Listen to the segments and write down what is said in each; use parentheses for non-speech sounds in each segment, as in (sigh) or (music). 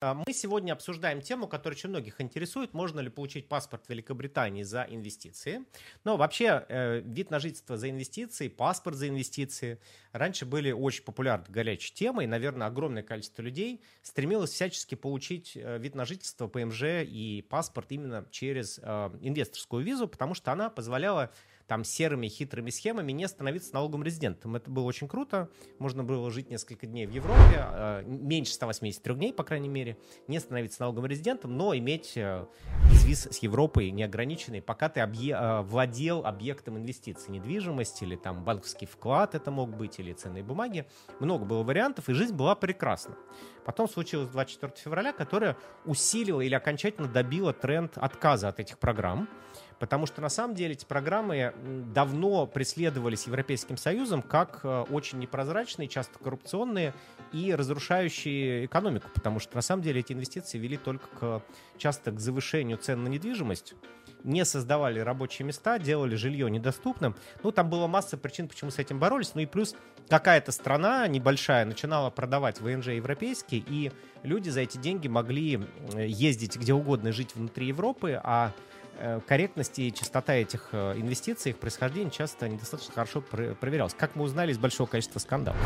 А, мы сегодня обсуждаем тему, которая очень многих интересует. Можно ли получить паспорт Великобритании за инвестиции? Но вообще э, вид на жительство за инвестиции, паспорт за инвестиции раньше были очень популярной горячей темой. Наверное, огромное количество людей стремилось всячески получить э, вид на жительство, ПМЖ и паспорт именно через э, инвесторскую визу, потому что она позволяла там серыми хитрыми схемами не становиться налоговым резидентом. Это было очень круто. Можно было жить несколько дней в Европе, а, меньше 183 дней, по крайней мере, не становиться налоговым резидентом, но иметь э, виз с Европой неограниченный, пока ты объе- э, владел объектом инвестиций, недвижимость или там банковский вклад это мог быть, или ценные бумаги. Много было вариантов, и жизнь была прекрасна. Потом случилось 24 февраля, которое усилило или окончательно добило тренд отказа от этих программ. Потому что на самом деле эти программы давно преследовались Европейским Союзом как э, очень непрозрачные, часто коррупционные и разрушающие экономику. Потому что на самом деле эти инвестиции вели только к, часто к завышению цен на недвижимость не создавали рабочие места, делали жилье недоступным. Ну, там была масса причин, почему с этим боролись. Ну и плюс какая-то страна небольшая начинала продавать ВНЖ европейские, и люди за эти деньги могли ездить где угодно, жить внутри Европы, а корректность и чистота этих э, инвестиций, их происхождение часто недостаточно хорошо проверялось. Как мы узнали из большого количества скандалов.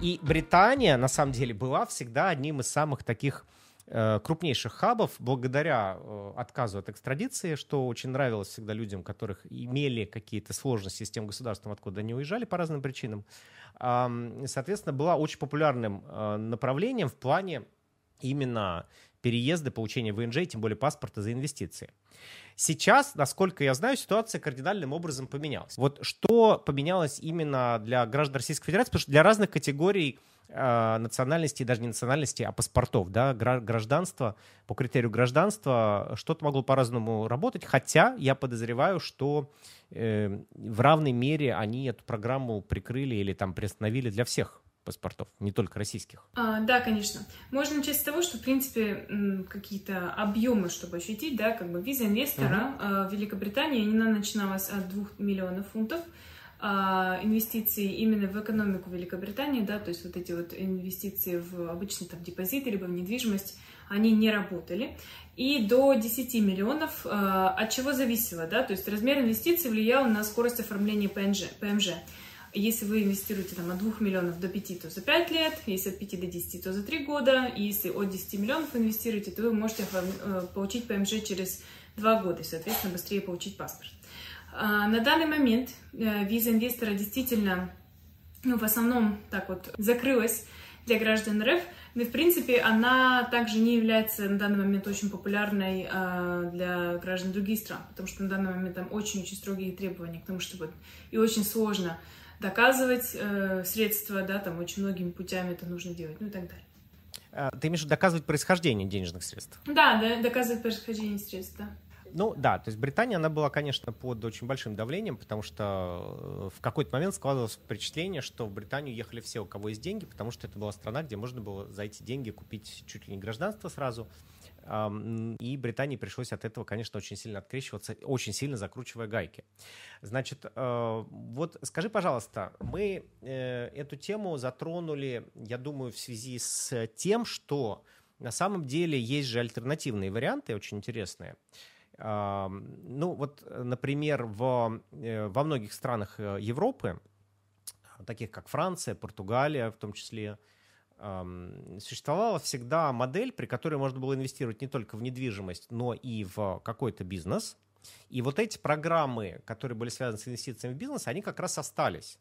И Британия, на самом деле, была всегда одним из самых таких Э, крупнейших хабов благодаря э, отказу от экстрадиции, что очень нравилось всегда людям, которых имели какие-то сложности с тем государством, откуда они уезжали по разным причинам. Соответственно, была очень популярным э, направлением в плане именно переезда, получения ВНЖ, тем более паспорта за инвестиции. Сейчас, насколько я знаю, ситуация кардинальным образом поменялась. Вот что поменялось именно для граждан Российской Федерации, потому что для разных категорий э, национальности, даже не национальности, а паспортов, да, гражданства, по критерию гражданства что-то могло по-разному работать, хотя я подозреваю, что э, в равной мере они эту программу прикрыли или там приостановили для всех паспортов, не только российских? А, да, конечно. Можно начать с того, что, в принципе, какие-то объемы, чтобы ощутить, да, как бы виза инвестора uh-huh. в Великобритании, она начиналась от 2 миллионов фунтов, а, инвестиции именно в экономику Великобритании, да, то есть вот эти вот инвестиции в обычный там депозиты либо в недвижимость, они не работали. И до 10 миллионов, а, от чего зависело, да, то есть размер инвестиций влиял на скорость оформления ПНЖ, ПМЖ. Если вы инвестируете там, от 2 миллионов до 5, то за 5 лет, если от 5 до 10, то за 3 года, и если от 10 миллионов инвестируете, то вы можете э, получить ПМЖ через 2 года и, соответственно, быстрее получить паспорт. А, на данный момент э, виза инвестора действительно, ну, в основном так вот закрылась для граждан РФ, но, в принципе, она также не является на данный момент очень популярной э, для граждан других стран, потому что на данный момент там очень-очень строгие требования к тому, чтобы и очень сложно доказывать э, средства, да, там очень многими путями это нужно делать, ну и так далее. А, ты имеешь в виду доказывать происхождение денежных средств? Да, да, доказывать происхождение средств, да. Ну да, то есть Британия, она была, конечно, под очень большим давлением, потому что э, в какой-то момент складывалось впечатление, что в Британию ехали все, у кого есть деньги, потому что это была страна, где можно было за эти деньги купить чуть ли не гражданство сразу, и Британии пришлось от этого, конечно, очень сильно открещиваться, очень сильно закручивая гайки. Значит, э, вот скажи, пожалуйста, мы э, эту тему затронули, я думаю, в связи с тем, что на самом деле есть же альтернативные варианты, очень интересные. Ну вот, например, в, э, во многих странах Европы, таких как Франция, Португалия в том числе, существовала всегда модель, при которой можно было инвестировать не только в недвижимость, но и в какой-то бизнес. И вот эти программы, которые были связаны с инвестициями в бизнес, они как раз остались.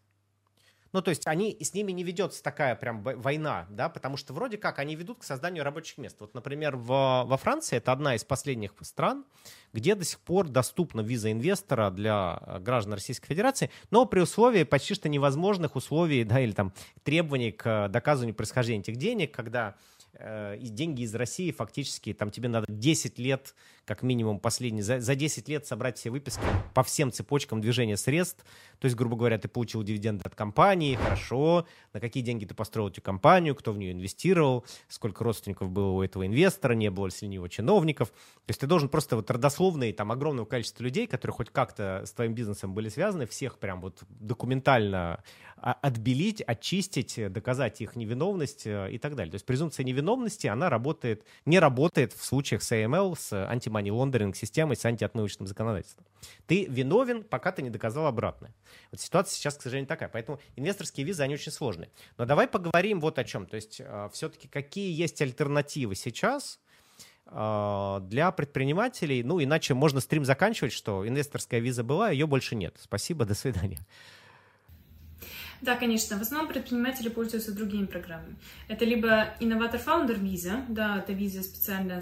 Ну, то есть они, с ними не ведется такая прям война, да, потому что вроде как они ведут к созданию рабочих мест. Вот, например, в, во Франции это одна из последних стран, где до сих пор доступна виза инвестора для э, граждан Российской Федерации, но при условии почти что невозможных условий, да, или там требований к доказыванию происхождения этих денег, когда э, деньги из России фактически, там тебе надо 10 лет как минимум последний, за, за 10 лет собрать все выписки по всем цепочкам движения средств. То есть, грубо говоря, ты получил дивиденды от компании, хорошо, на какие деньги ты построил эту компанию, кто в нее инвестировал, сколько родственников было у этого инвестора, не было ли среди него чиновников. То есть ты должен просто вот родословные, там, огромного количества людей, которые хоть как-то с твоим бизнесом были связаны, всех прям вот документально а, отбелить, очистить, доказать их невиновность э, и так далее. То есть презумпция невиновности, она работает, не работает в случаях с AML, с антимани лондеринг системой, с антиотмывочным законодательством. Ты виновен, пока ты не доказал обратное. Вот ситуация сейчас, к сожалению, такая. Поэтому инвесторские визы, они очень сложные. Но давай поговорим вот о чем. То есть э, все-таки какие есть альтернативы сейчас э, для предпринимателей? Ну, иначе можно стрим заканчивать, что инвесторская виза была, ее больше нет. Спасибо, до свидания. Да, конечно. В основном предприниматели пользуются другими программами. Это либо инноватор фаундер виза, да, это виза специально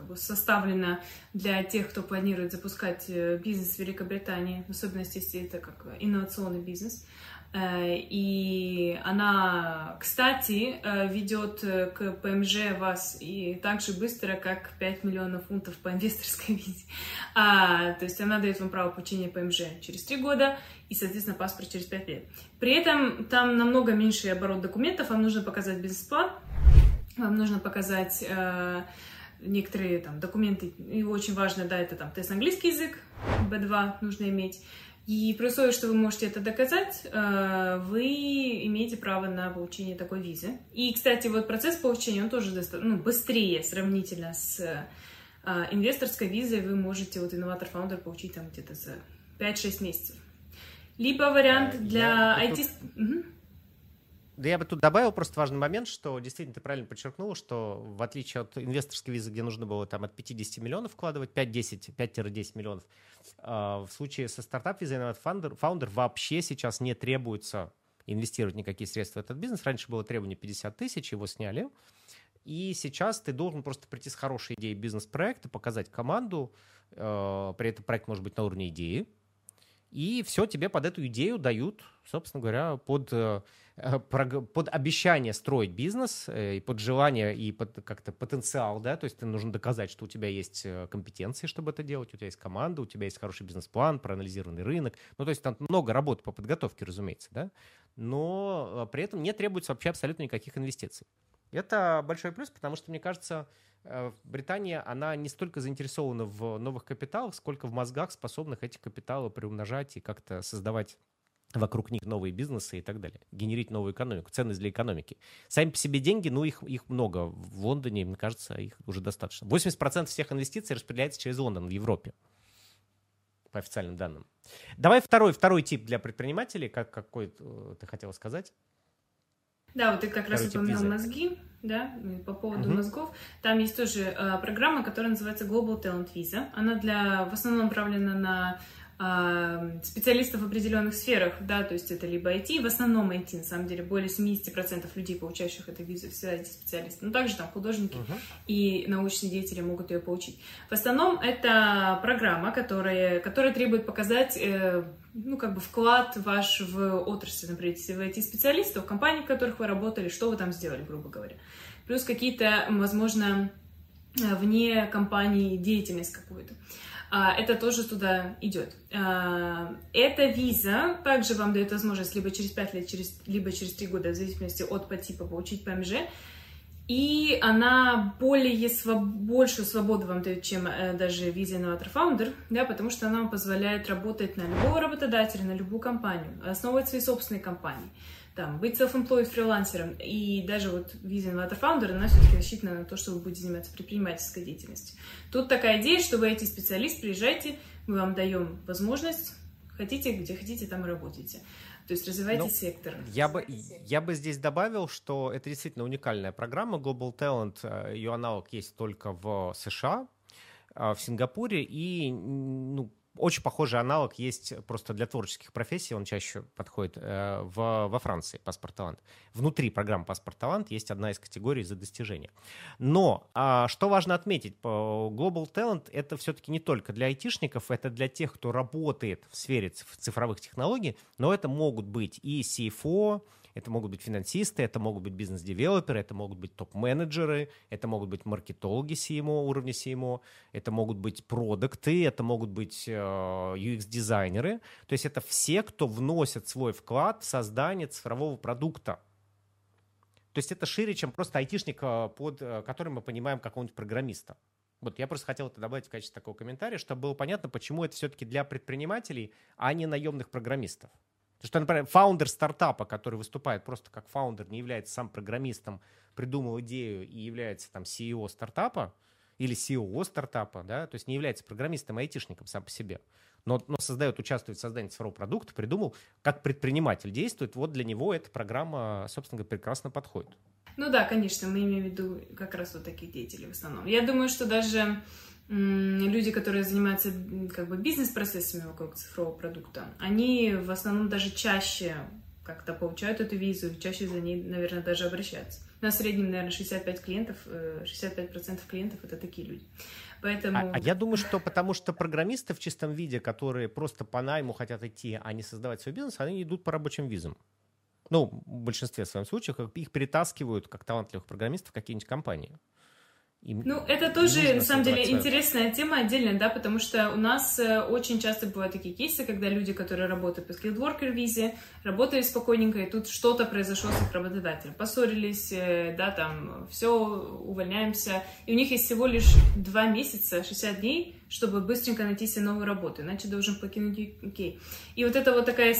как бы составлена для тех, кто планирует запускать э, бизнес в Великобритании, в особенности, если это как инновационный бизнес. Э, и она, кстати, э, ведет к ПМЖ вас и так же быстро, как 5 миллионов фунтов по инвесторской визе. А, то есть она дает вам право получения ПМЖ через 3 года и, соответственно, паспорт через 5 лет. При этом там намного меньше оборот документов, вам нужно показать бизнес-план, вам нужно показать некоторые там документы, и очень важно, да, это там тест на английский язык, B2 нужно иметь, и при условии, что вы можете это доказать, э, вы имеете право на получение такой визы. И, кстати, вот процесс получения, он тоже ну, быстрее сравнительно с э, инвесторской визой. Вы можете вот инноватор-фаундер получить там где-то за 5-6 месяцев. Либо вариант для Я IT... Угу. Да я бы тут добавил просто важный момент, что действительно ты правильно подчеркнул, что в отличие от инвесторской визы, где нужно было там от 50 миллионов вкладывать, 5-10, 5-10 миллионов, а, в случае со стартап-визой Founder, Founder вообще сейчас не требуется инвестировать никакие средства в этот бизнес. Раньше было требование 50 тысяч, его сняли. И сейчас ты должен просто прийти с хорошей идеей бизнес-проекта, показать команду, э, при этом проект может быть на уровне идеи, и все тебе под эту идею дают, собственно говоря, под, э, под обещание строить бизнес, э, и под желание, и под как-то потенциал, да, то есть ты нужно доказать, что у тебя есть э, компетенции, чтобы это делать, у тебя есть команда, у тебя есть хороший бизнес-план, проанализированный рынок, ну, то есть там много работы по подготовке, разумеется, да, но при этом не требуется вообще абсолютно никаких инвестиций. Это большой плюс, потому что, мне кажется, Э, Британия, она не столько заинтересована в новых капиталах, сколько в мозгах, способных эти капиталы приумножать и как-то создавать вокруг них новые бизнесы и так далее, генерить новую экономику, ценность для экономики. Сами по себе деньги, ну, их, их много. В Лондоне, мне кажется, их уже достаточно. 80% всех инвестиций распределяется через Лондон в Европе, по официальным данным. Давай второй, второй тип для предпринимателей, как, какой э, ты хотела сказать? Да, вот ты как раз упомянул мозги, да, по поводу uh-huh. мозгов. Там есть тоже э, программа, которая называется Global Talent Visa. Она для, в основном направлена на специалистов в определенных сферах, да, то есть это либо IT, в основном IT, на самом деле, более 70% людей, получающих эту визу, все IT-специалисты. Но также там художники uh-huh. и научные деятели могут ее получить. В основном это программа, которая, которая требует показать э, ну, как бы вклад ваш в отрасль, например, если вы IT-специалисты, в компании, в которых вы работали, что вы там сделали, грубо говоря. Плюс какие-то, возможно, вне компании деятельность какую-то. А, это тоже туда идет. А, эта виза также вам дает возможность либо через 5 лет, через, либо через 3 года, в зависимости от по типа, получить ПМЖ, и она более своб... большую свободу вам дает, чем э, даже виза Innovator Founder, да, потому что она вам позволяет работать на любого работодателя, на любую компанию, основывать свои собственные компании, там, быть self-employed фрилансером. И даже вот виза Innovator Founder, она все-таки рассчитана на то, что вы будете заниматься предпринимательской деятельностью. Тут такая идея, что вы эти специалист, приезжайте, мы вам даем возможность, хотите, где хотите, там и работайте. То есть развивайте ну, сектор. Я бы, я бы здесь добавил, что это действительно уникальная программа. Global Talent, э, ее аналог есть только в США, э, в Сингапуре, и ну, очень похожий аналог есть просто для творческих профессий, он чаще подходит э, в, во Франции, паспорт талант. Внутри программы паспорт талант есть одна из категорий за достижения. Но а, что важно отметить, Global Talent это все-таки не только для айтишников, это для тех, кто работает в сфере цифровых технологий, но это могут быть и CFO, Это могут быть финансисты, это могут быть бизнес-девелоперы, это могут быть топ-менеджеры, это могут быть маркетологи CMO, уровня CMO, это могут быть продукты, это могут быть э, UX-дизайнеры. То есть это все, кто вносит свой вклад в создание цифрового продукта. То есть это шире, чем просто айтишник, э, под э, которым мы понимаем какого-нибудь программиста. Вот я просто хотел это добавить в качестве такого комментария, чтобы было понятно, почему это все-таки для предпринимателей, а не наемных программистов. Потому что, например, фаундер стартапа, который выступает просто как фаундер, не является сам программистом, придумал идею и является там CEO стартапа или CEO стартапа, да, то есть не является программистом, а айтишником сам по себе, но, но создает, участвует в создании цифрового продукта, придумал, как предприниматель действует, вот для него эта программа, собственно говоря, прекрасно подходит. Ну да, конечно, мы имеем в виду как раз вот таких деятелей в основном. Я думаю, что даже люди, которые занимаются как бы бизнес-процессами вокруг цифрового продукта, они в основном даже чаще как-то получают эту визу, чаще за ней, наверное, даже обращаются. На среднем, наверное, 65 клиентов, 65% э, клиентов это такие люди. Поэтому... А, а я думаю, что потому что программисты в чистом виде, которые просто по найму хотят идти, а не создавать свой бизнес, они идут по рабочим визам ну, в большинстве своем случаев, их перетаскивают как талантливых программистов в какие-нибудь компании. Им ну, это тоже, на самом деле, интересная тема отдельная, да, потому что у нас э, очень часто бывают такие кейсы, когда люди, которые работают по worker визе, работали спокойненько, и тут что-то произошло с их работодателем. Поссорились, э, да, там, все, увольняемся, и у них есть всего лишь два месяца, 60 дней, чтобы быстренько найти себе новую работу, иначе должен покинуть UK. И вот это вот такая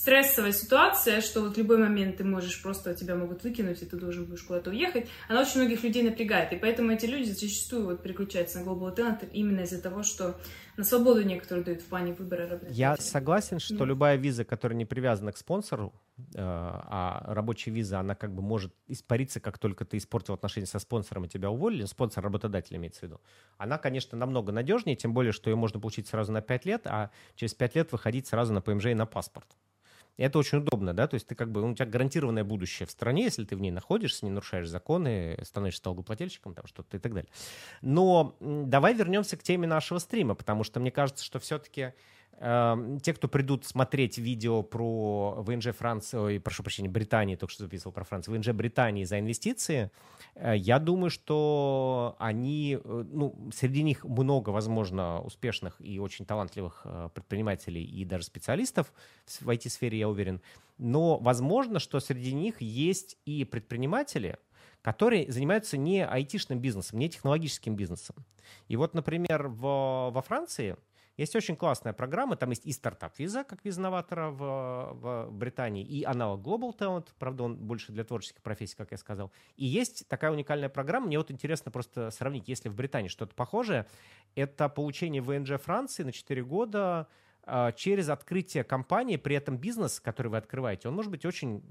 стрессовая ситуация, что вот в любой момент ты можешь просто, тебя могут выкинуть, и ты должен будешь куда-то уехать, она очень многих людей напрягает. И поэтому эти люди зачастую вот переключаются на Global Talent именно из-за того, что на свободу некоторые дают в плане выбора работодателя. Я согласен, что Нет. любая виза, которая не привязана к спонсору, э, а рабочая виза, она как бы может испариться, как только ты испортил отношения со спонсором и тебя уволили, спонсор работодателя имеется в виду, она, конечно, намного надежнее, тем более, что ее можно получить сразу на 5 лет, а через 5 лет выходить сразу на ПМЖ и на паспорт. Это очень удобно, да, то есть ты как бы, у тебя гарантированное будущее в стране, если ты в ней находишься, не нарушаешь законы, становишься налогоплательщиком, там что-то и так далее. Но давай вернемся к теме нашего стрима, потому что мне кажется, что все-таки Эм, те, кто придут смотреть видео про ВНЖ Франции, ой, прошу прощения, Британии, только что записывал про Францию, ВНЖ Британии за инвестиции, э, я думаю, что они, э, ну, среди них много, возможно, успешных и очень талантливых э, предпринимателей и даже специалистов в IT-сфере, я уверен, но возможно, что среди них есть и предприниматели, которые занимаются не айтишным бизнесом, не технологическим бизнесом. И вот, например, в, во Франции есть очень классная программа, там есть и стартап-виза, как виза новатора в, в Британии, и аналог Global Talent, правда, он больше для творческих профессий, как я сказал. И есть такая уникальная программа, мне вот интересно просто сравнить, если в Британии что-то похожее, это получение ВНЖ Франции на 4 года а, через открытие компании, при этом бизнес, который вы открываете, он может быть очень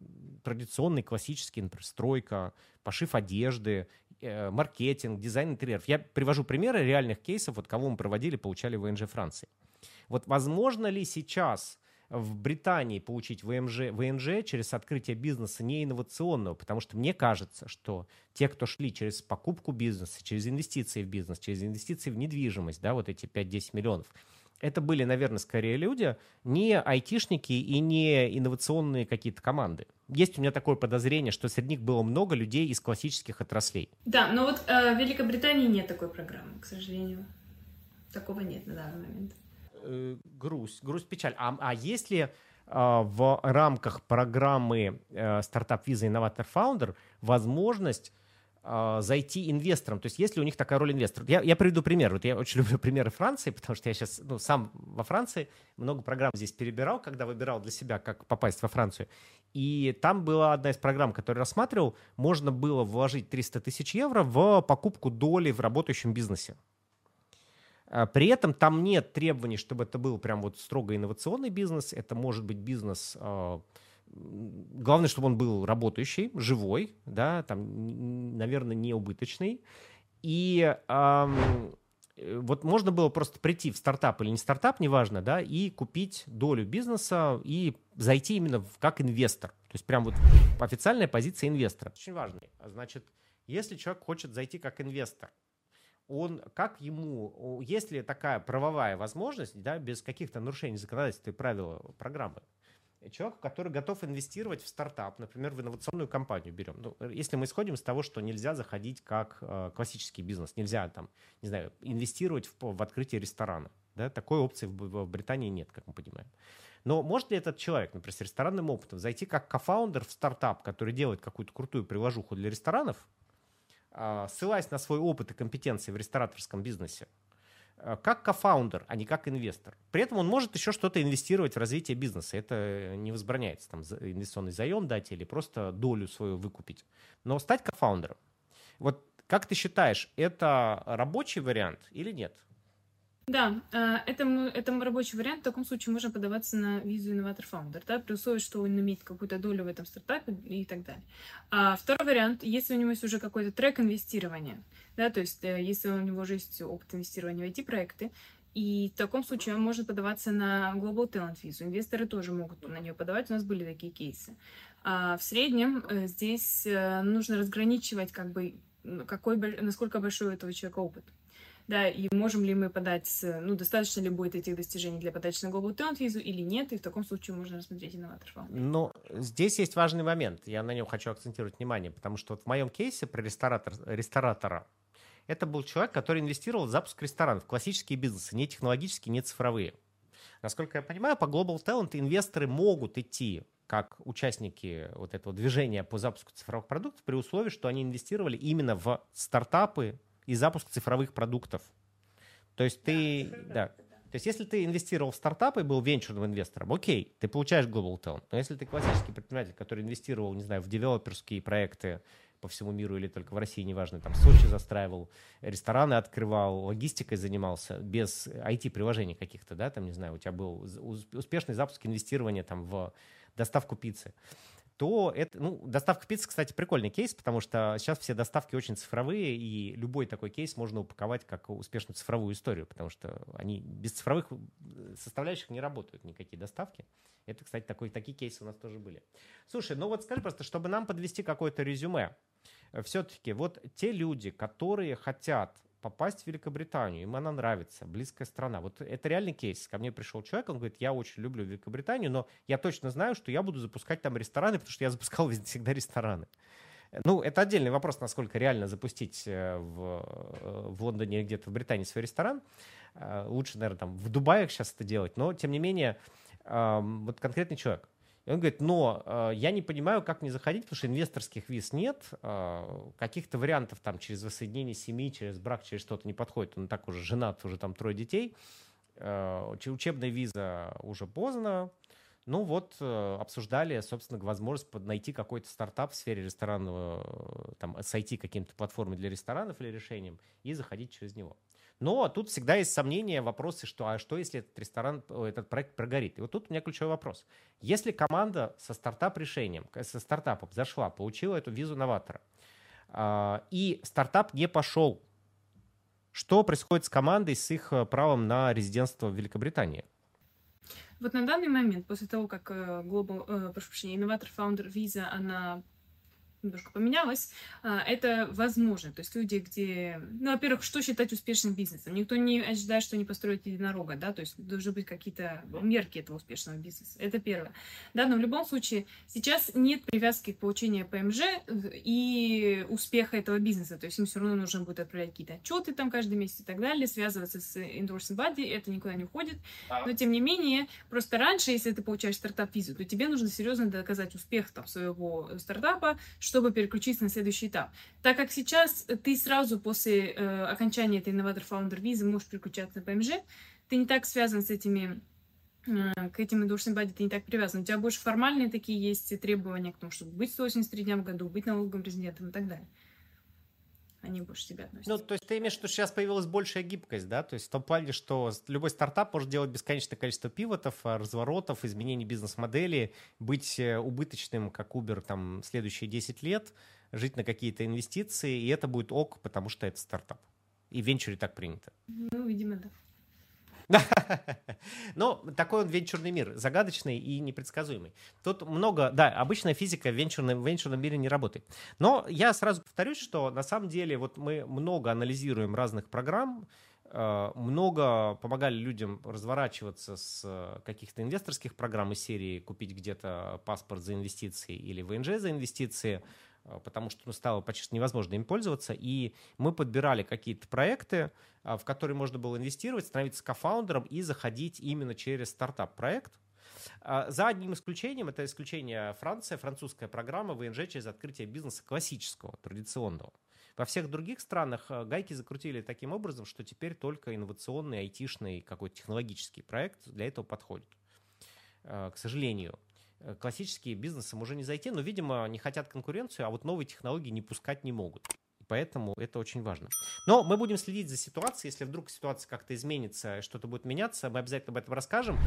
традиционный, классический, например, стройка, пошив одежды маркетинг, дизайн интерьеров. Я привожу примеры реальных кейсов, вот кого мы проводили, получали в ВНЖ Франции. Вот возможно ли сейчас в Британии получить ВМЖ, ВНЖ через открытие бизнеса не инновационного, потому что мне кажется, что те, кто шли через покупку бизнеса, через инвестиции в бизнес, через инвестиции в недвижимость, да, вот эти 5-10 миллионов, это были, наверное, скорее люди, не айтишники и не инновационные какие-то команды. Есть у меня такое подозрение, что среди них было много людей из классических отраслей. Да, но вот э, в Великобритании нет такой программы, к сожалению. Такого нет на данный момент. Э, грусть, грусть, печаль. А, а есть ли э, в рамках программы э, Startup Visa Innovator Founder возможность а, зайти инвестором. То есть есть ли у них такая роль инвестора? Я, я приведу пример. Вот я очень (laughs) люблю примеры Франции, потому что я сейчас ну, сам во Франции много программ здесь перебирал, когда выбирал для себя, как попасть во Францию. И там была одна из программ, которую рассматривал. Можно было вложить 300 тысяч евро в покупку доли в работающем бизнесе. А, при этом там нет требований, чтобы это был прям вот строго инновационный бизнес. Это может быть бизнес а, главное, чтобы он был работающий, живой, да, там, наверное, не убыточный. И эм, вот можно было просто прийти в стартап или не стартап, неважно, да, и купить долю бизнеса и зайти именно в, как инвестор. То есть прям вот официальная позиция инвестора. Очень важный. Значит, если человек хочет зайти как инвестор, он, как ему, есть ли такая правовая возможность, да, без каких-то нарушений законодательства и правил программы, человек, который готов инвестировать в стартап, например, в инновационную компанию берем. Ну, если мы исходим из того, что нельзя заходить как э, классический бизнес, нельзя там, не знаю, инвестировать в, в открытие ресторана. Да? Такой опции в, в Британии нет, как мы понимаем. Но может ли этот человек, например, с ресторанным опытом, зайти как кофаундер в стартап, который делает какую-то крутую приложуху для ресторанов, э, ссылаясь на свой опыт и компетенции в рестораторском бизнесе, Э, как кофаундер, а не как инвестор. При этом он может еще что-то инвестировать в развитие бизнеса. Это не возбраняется. Там инвестиционный заем дать или просто долю свою выкупить. Но стать кофаундером. Вот как ты считаешь, это рабочий вариант или нет? Да, э, это, это рабочий вариант. В таком случае можно подаваться на визу инноватор фаундер, да, при условии, что он имеет какую-то долю в этом стартапе и так далее. А второй вариант, если у него есть уже какой-то трек инвестирования, да, то есть э, если у него уже есть опыт инвестирования в IT-проекты, и в таком случае он может подаваться на Global Talent визу. Инвесторы тоже могут на нее подавать, у нас были такие кейсы. А в среднем э, здесь нужно разграничивать, как бы, какой, насколько большой у этого человека опыт да, и можем ли мы подать, ну, достаточно ли будет этих достижений для подачи на Global Talent визу или нет, и в таком случае можно рассмотреть инноватор фаунд. Но здесь есть важный момент, я на нем хочу акцентировать внимание, потому что вот в моем кейсе про ресторатор, ресторатора это был человек, который инвестировал в запуск ресторанов, классические бизнесы, не технологические, не цифровые. Насколько я понимаю, по Global Talent инвесторы могут идти как участники вот этого движения по запуску цифровых продуктов при условии, что они инвестировали именно в стартапы, и запуск цифровых продуктов. То есть ты, да, то есть если ты инвестировал в стартапы и был венчурным инвестором, окей, ты получаешь Global Talent. Но если ты классический предприниматель, который инвестировал, не знаю, в девелоперские проекты по всему миру или только в России, неважно, там Сочи застраивал, рестораны открывал, логистикой занимался без IT-приложений каких-то, да, там, не знаю, у тебя был успешный запуск инвестирования там в доставку пиццы то это, ну, доставка пиццы, кстати, прикольный кейс, потому что сейчас все доставки очень цифровые, и любой такой кейс можно упаковать как успешную цифровую историю, потому что они без цифровых э, составляющих не работают никакие доставки. Это, кстати, такой, такие кейсы у нас тоже были. Слушай, ну вот скажи просто, чтобы нам подвести какое-то резюме, э, все-таки вот те люди, которые хотят попасть в Великобританию, им она нравится, близкая страна. Вот это реальный кейс. Ко мне пришел человек, он говорит, я очень люблю Великобританию, но я точно знаю, что я буду запускать там рестораны, потому что я запускал всегда рестораны. Ну, это отдельный вопрос, насколько реально запустить э, в, э, в Лондоне или где-то в Британии свой ресторан. Э, лучше, наверное, там в Дубае сейчас это делать, но, тем не менее, вот конкретный человек – он говорит, но э, я не понимаю, как мне заходить, потому что инвесторских виз нет, э, каких-то вариантов там через воссоединение семьи, через брак, через что-то не подходит. Он так уже женат, уже там трое детей. Э, учебная виза уже поздно. Ну вот, э, обсуждали, собственно, возможность найти какой-то стартап в сфере ресторанного, там, сойти каким-то платформой для ресторанов или решением и заходить через него. Но тут всегда есть сомнения, вопросы, что а что если этот ресторан, этот проект прогорит? И вот тут у меня ключевой вопрос. Если команда со стартап-решением, со стартапом зашла, получила эту визу новатора, а, и стартап не пошел, что происходит с командой, с их э, правом на резидентство в Великобритании? Вот на данный момент, после того, как э, Global, э, прошу прощения, Innovator Founder Visa, она немножко поменялось, а, это возможно. То есть люди, где... Ну, во-первых, что считать успешным бизнесом? Никто не ожидает, что они построят единорога, да, то есть должны быть какие-то мерки этого успешного бизнеса. Это первое. Да, но в любом случае сейчас нет привязки к получению ПМЖ и успеха этого бизнеса. То есть им все равно нужно будет отправлять какие-то отчеты там каждый месяц и так далее, связываться с endorsing body, это никуда не уходит. Но тем не менее, просто раньше, если ты получаешь стартап-визу, то тебе нужно серьезно доказать успех там, своего стартапа, чтобы переключиться на следующий этап. Так как сейчас ты сразу после э, окончания этой инноватор фаундер визы можешь переключаться на ПМЖ, ты не так связан с этими э, к этим endorsing body ты не так привязан. У тебя больше формальные такие есть требования к тому, чтобы быть 183 дня в году, быть налоговым резидентом и так далее они больше себя относят. Ну, то есть ты имеешь в виду, что сейчас появилась большая гибкость, да? То есть в том плане, что любой стартап может делать бесконечное количество пивотов, а, разворотов, изменений бизнес-модели, быть э, убыточным, как Uber, там, следующие 10 лет, жить на какие-то инвестиции, и это будет ок, потому что это стартап. И в венчуре так принято. Ну, видимо, да. (laughs) Но такой он венчурный мир, загадочный и непредсказуемый. Тут много, да, обычная физика в венчурном, в венчурном мире не работает. Но я сразу повторюсь, что на самом деле вот мы много анализируем разных программ, Э, много помогали людям разворачиваться с э, каких-то инвесторских программ из серии купить где-то паспорт за инвестиции или ВНЖ за инвестиции, потому что ну, стало почти невозможно им пользоваться. И мы подбирали какие-то проекты, в которые можно было инвестировать, становиться кофаундером и заходить именно через стартап-проект. За одним исключением, это исключение Франция, французская программа ВНЖ через открытие бизнеса классического, традиционного. Во всех других странах э, гайки закрутили таким образом, что теперь только инновационный, айтишный, какой-то технологический проект для этого подходит. Э, к сожалению, э, классические бизнесам уже не зайти, но, видимо, не хотят конкуренцию, а вот новые технологии не пускать не могут. Поэтому это очень важно. Но мы будем следить за ситуацией. Если вдруг ситуация как-то изменится, что-то будет меняться, мы обязательно об этом расскажем.